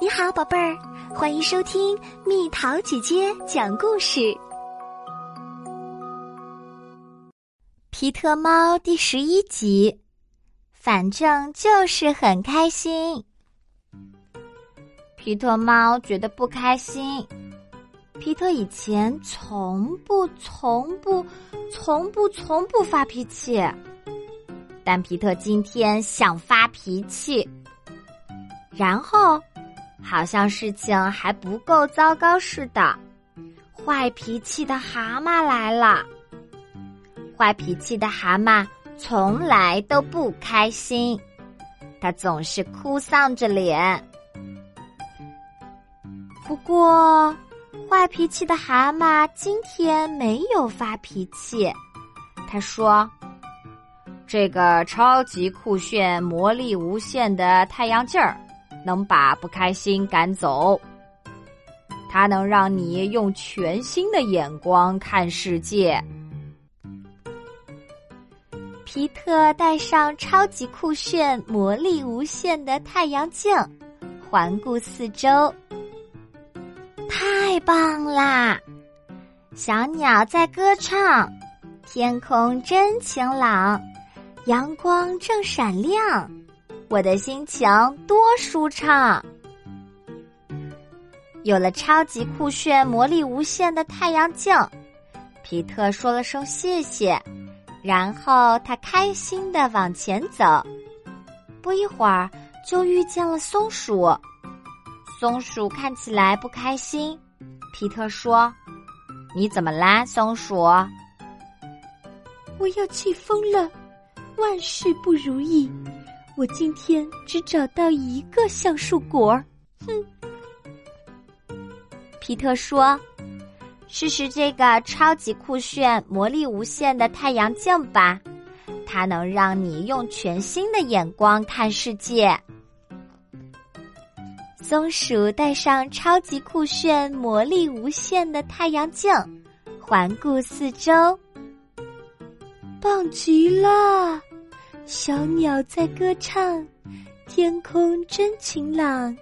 你好，宝贝儿，欢迎收听蜜桃姐姐讲故事。皮特猫第十一集，反正就是很开心。皮特猫觉得不开心。皮特以前从不、从不、从不、从不发脾气，但皮特今天想发脾气，然后。好像事情还不够糟糕似的，坏脾气的蛤蟆来了。坏脾气的蛤蟆从来都不开心，他总是哭丧着脸。不过，坏脾气的蛤蟆今天没有发脾气。他说：“这个超级酷炫、魔力无限的太阳镜儿。”能把不开心赶走，它能让你用全新的眼光看世界。皮特戴上超级酷炫、魔力无限的太阳镜，环顾四周，太棒啦！小鸟在歌唱，天空真晴朗，阳光正闪亮。我的心情多舒畅！有了超级酷炫、魔力无限的太阳镜，皮特说了声谢谢，然后他开心的往前走。不一会儿，就遇见了松鼠。松鼠看起来不开心。皮特说：“你怎么啦，松鼠？”“我要气疯了，万事不如意。”我今天只找到一个橡树果儿，哼！皮特说：“试试这个超级酷炫、魔力无限的太阳镜吧，它能让你用全新的眼光看世界。”松鼠戴上超级酷炫、魔力无限的太阳镜，环顾四周，棒极了！小鸟在歌唱，天空真晴朗，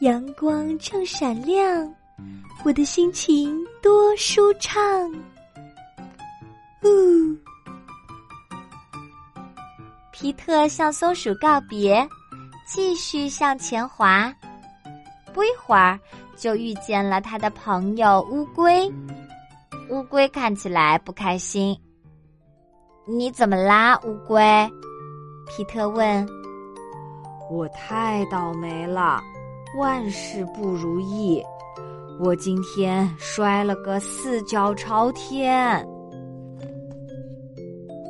阳光正闪亮，我的心情多舒畅。呜！皮特向松鼠告别，继续向前滑。不一会儿，就遇见了他的朋友乌龟。乌龟看起来不开心。你怎么啦，乌龟？皮特问：“我太倒霉了，万事不如意。我今天摔了个四脚朝天。”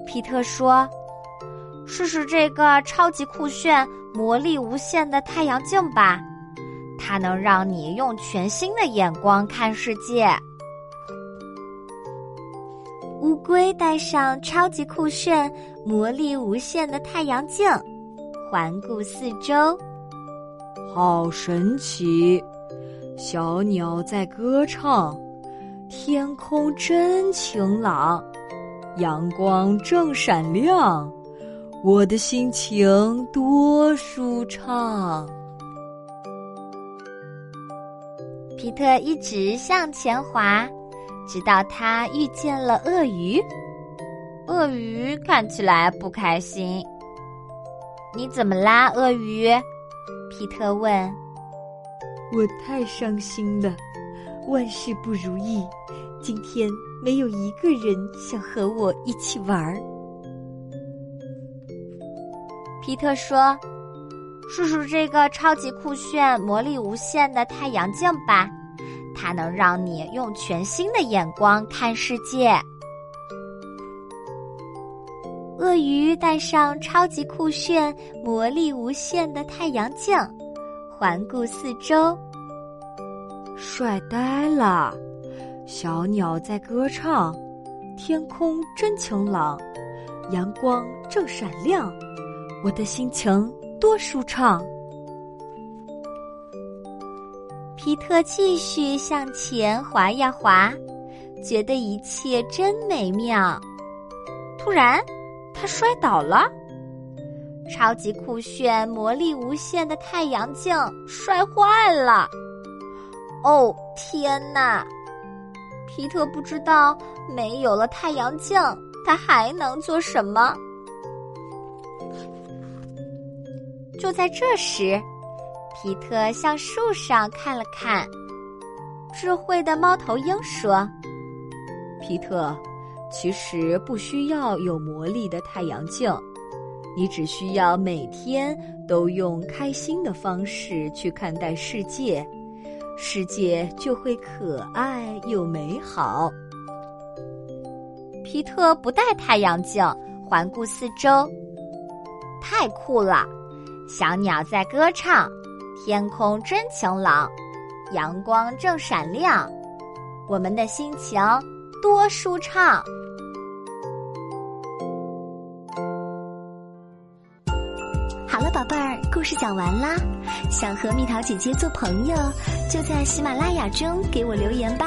皮特说：“试试这个超级酷炫、魔力无限的太阳镜吧，它能让你用全新的眼光看世界。”乌龟戴上超级酷炫、魔力无限的太阳镜，环顾四周，好神奇！小鸟在歌唱，天空真晴朗，阳光正闪亮，我的心情多舒畅。皮特一直向前滑。直到他遇见了鳄鱼，鳄鱼看起来不开心。你怎么啦，鳄鱼？皮特问。我太伤心了，万事不如意。今天没有一个人想和我一起玩儿。皮特说：“试试这个超级酷炫、魔力无限的太阳镜吧。”它能让你用全新的眼光看世界。鳄鱼戴上超级酷炫、魔力无限的太阳镜，环顾四周，帅呆了！小鸟在歌唱，天空真晴朗，阳光正闪亮，我的心情多舒畅。皮特继续向前滑呀滑，觉得一切真美妙。突然，他摔倒了，超级酷炫、魔力无限的太阳镜摔坏了！哦，天哪！皮特不知道没有了太阳镜，他还能做什么？就在这时，皮特向树上看了看。智慧的猫头鹰说：“皮特，其实不需要有魔力的太阳镜，你只需要每天都用开心的方式去看待世界，世界就会可爱又美好。”皮特不戴太阳镜，环顾四周，太酷了！小鸟在歌唱，天空真晴朗。阳光正闪亮，我们的心情多舒畅。好了，宝贝儿，故事讲完啦。想和蜜桃姐姐做朋友，就在喜马拉雅中给我留言吧。